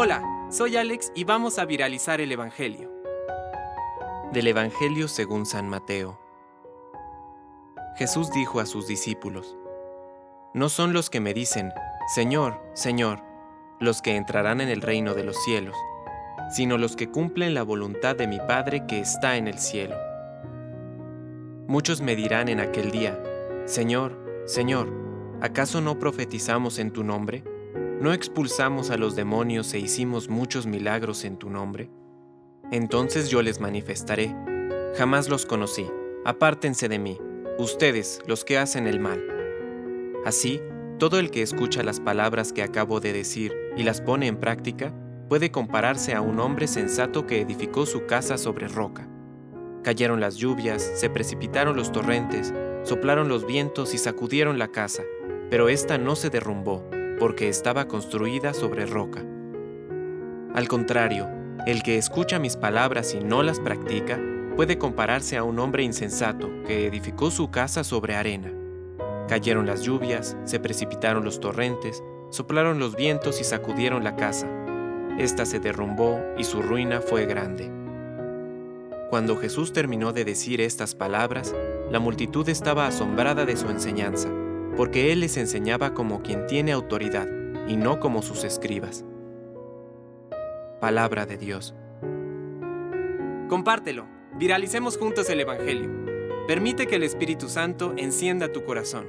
Hola, soy Alex y vamos a viralizar el Evangelio. Del Evangelio según San Mateo. Jesús dijo a sus discípulos, No son los que me dicen, Señor, Señor, los que entrarán en el reino de los cielos, sino los que cumplen la voluntad de mi Padre que está en el cielo. Muchos me dirán en aquel día, Señor, Señor, ¿acaso no profetizamos en tu nombre? ¿No expulsamos a los demonios e hicimos muchos milagros en tu nombre? Entonces yo les manifestaré, jamás los conocí, apártense de mí, ustedes los que hacen el mal. Así, todo el que escucha las palabras que acabo de decir y las pone en práctica, puede compararse a un hombre sensato que edificó su casa sobre roca. Cayeron las lluvias, se precipitaron los torrentes, soplaron los vientos y sacudieron la casa, pero ésta no se derrumbó, porque estaba construida sobre roca. Al contrario, el que escucha mis palabras y no las practica, puede compararse a un hombre insensato que edificó su casa sobre arena. Cayeron las lluvias, se precipitaron los torrentes, soplaron los vientos y sacudieron la casa. Esta se derrumbó y su ruina fue grande. Cuando Jesús terminó de decir estas palabras, la multitud estaba asombrada de su enseñanza, porque Él les enseñaba como quien tiene autoridad y no como sus escribas. Palabra de Dios. Compártelo, viralicemos juntos el Evangelio. Permite que el Espíritu Santo encienda tu corazón.